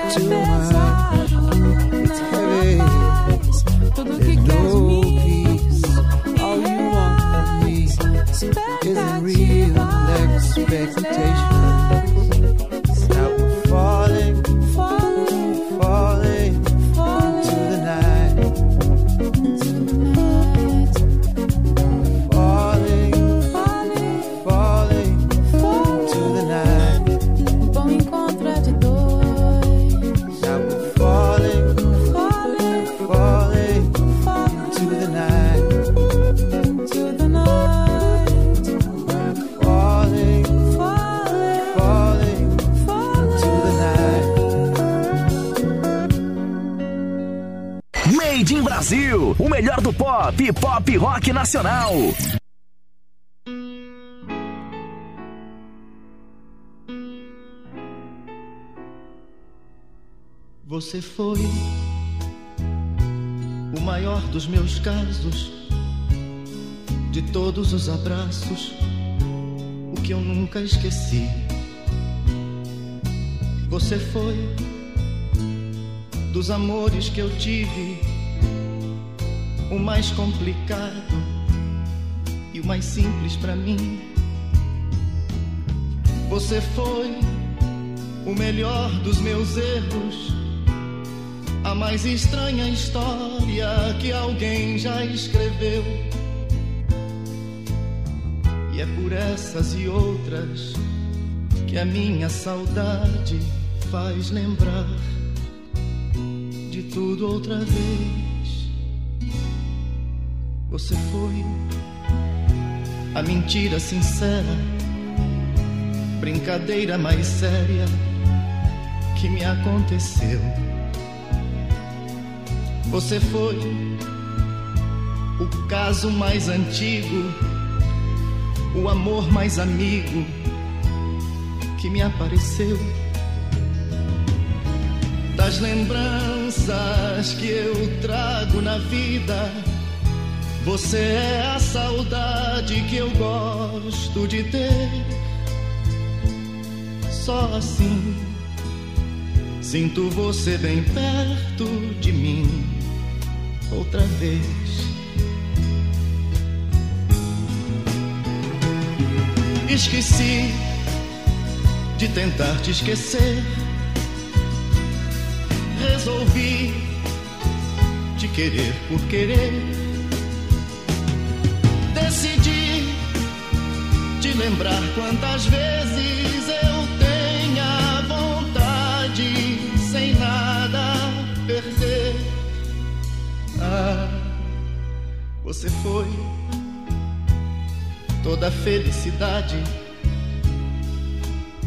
To us. Rock Nacional. Você foi o maior dos meus casos, de todos os abraços, o que eu nunca esqueci. Você foi dos amores que eu tive o mais complicado e o mais simples para mim. Você foi o melhor dos meus erros, a mais estranha história que alguém já escreveu. E é por essas e outras que a minha saudade faz lembrar de tudo outra vez. Você foi a mentira sincera, brincadeira mais séria que me aconteceu. Você foi o caso mais antigo, o amor mais amigo que me apareceu. Das lembranças que eu trago na vida, você é a saudade que eu gosto de ter. Só assim sinto você bem perto de mim outra vez. Esqueci de tentar te esquecer. Resolvi te querer por querer. Lembrar quantas vezes eu tenha vontade sem nada perder. Ah, você foi toda a felicidade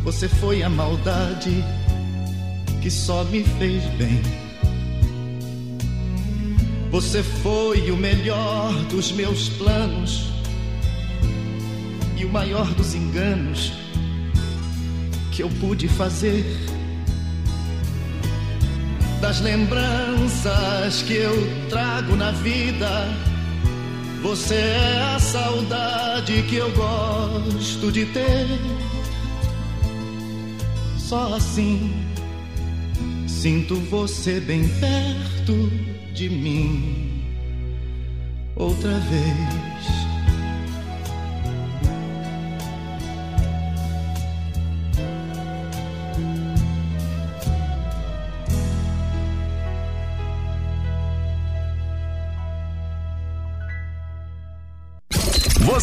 você foi a maldade que só me fez bem. Você foi o melhor dos meus planos e o maior dos enganos que eu pude fazer. Das lembranças que eu trago na vida, você é a saudade que eu gosto de ter. Só assim sinto você bem perto de mim outra vez.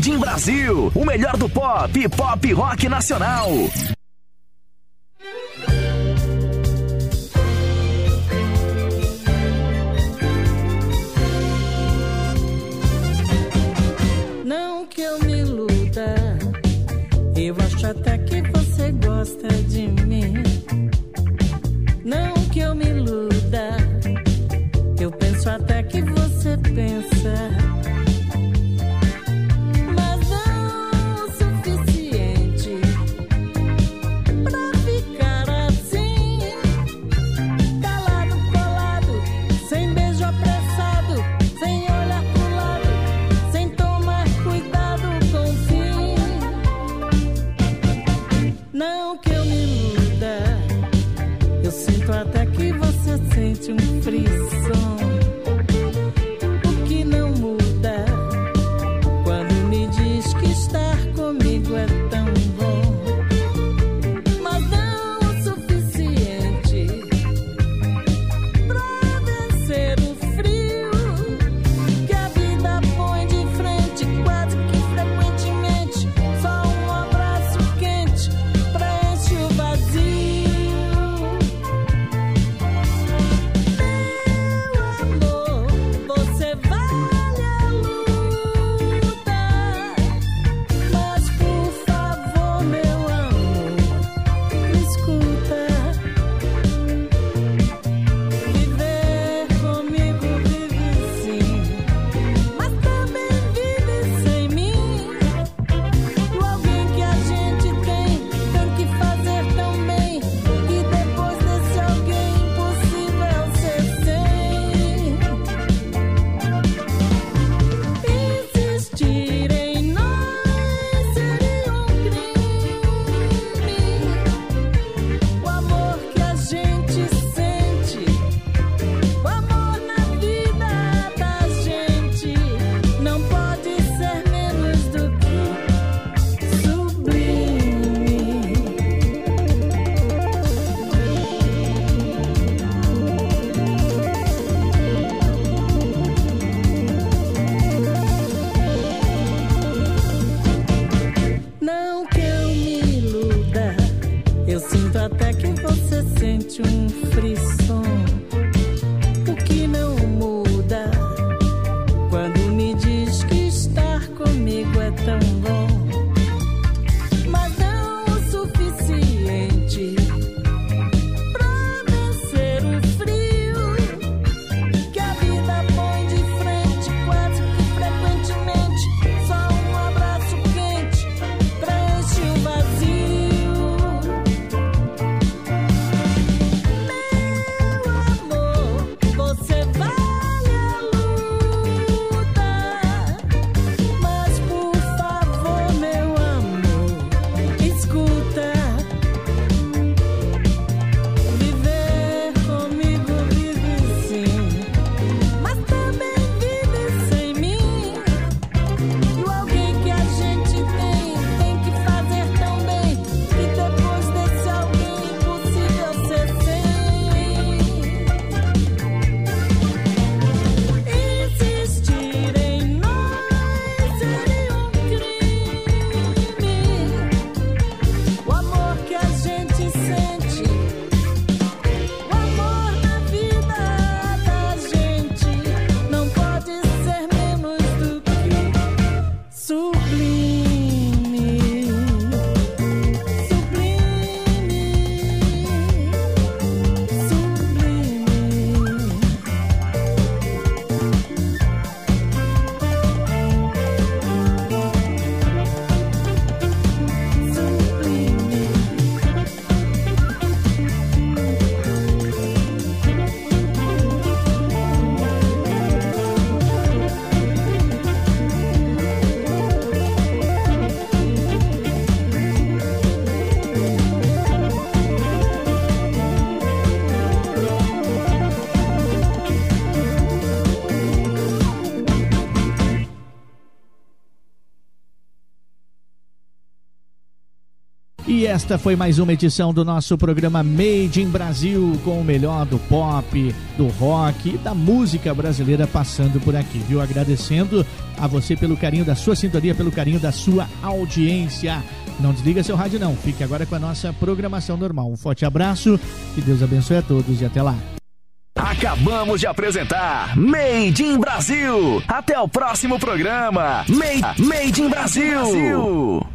Made in Brasil, o melhor do pop, pop rock nacional. Esta foi mais uma edição do nosso programa Made in Brasil, com o melhor do pop, do rock e da música brasileira passando por aqui, viu? Agradecendo a você pelo carinho da sua sintonia, pelo carinho da sua audiência. Não desliga seu rádio não, fique agora com a nossa programação normal. Um forte abraço, que Deus abençoe a todos e até lá. Acabamos de apresentar Made in Brasil. Até o próximo programa. Made, Made in Brasil.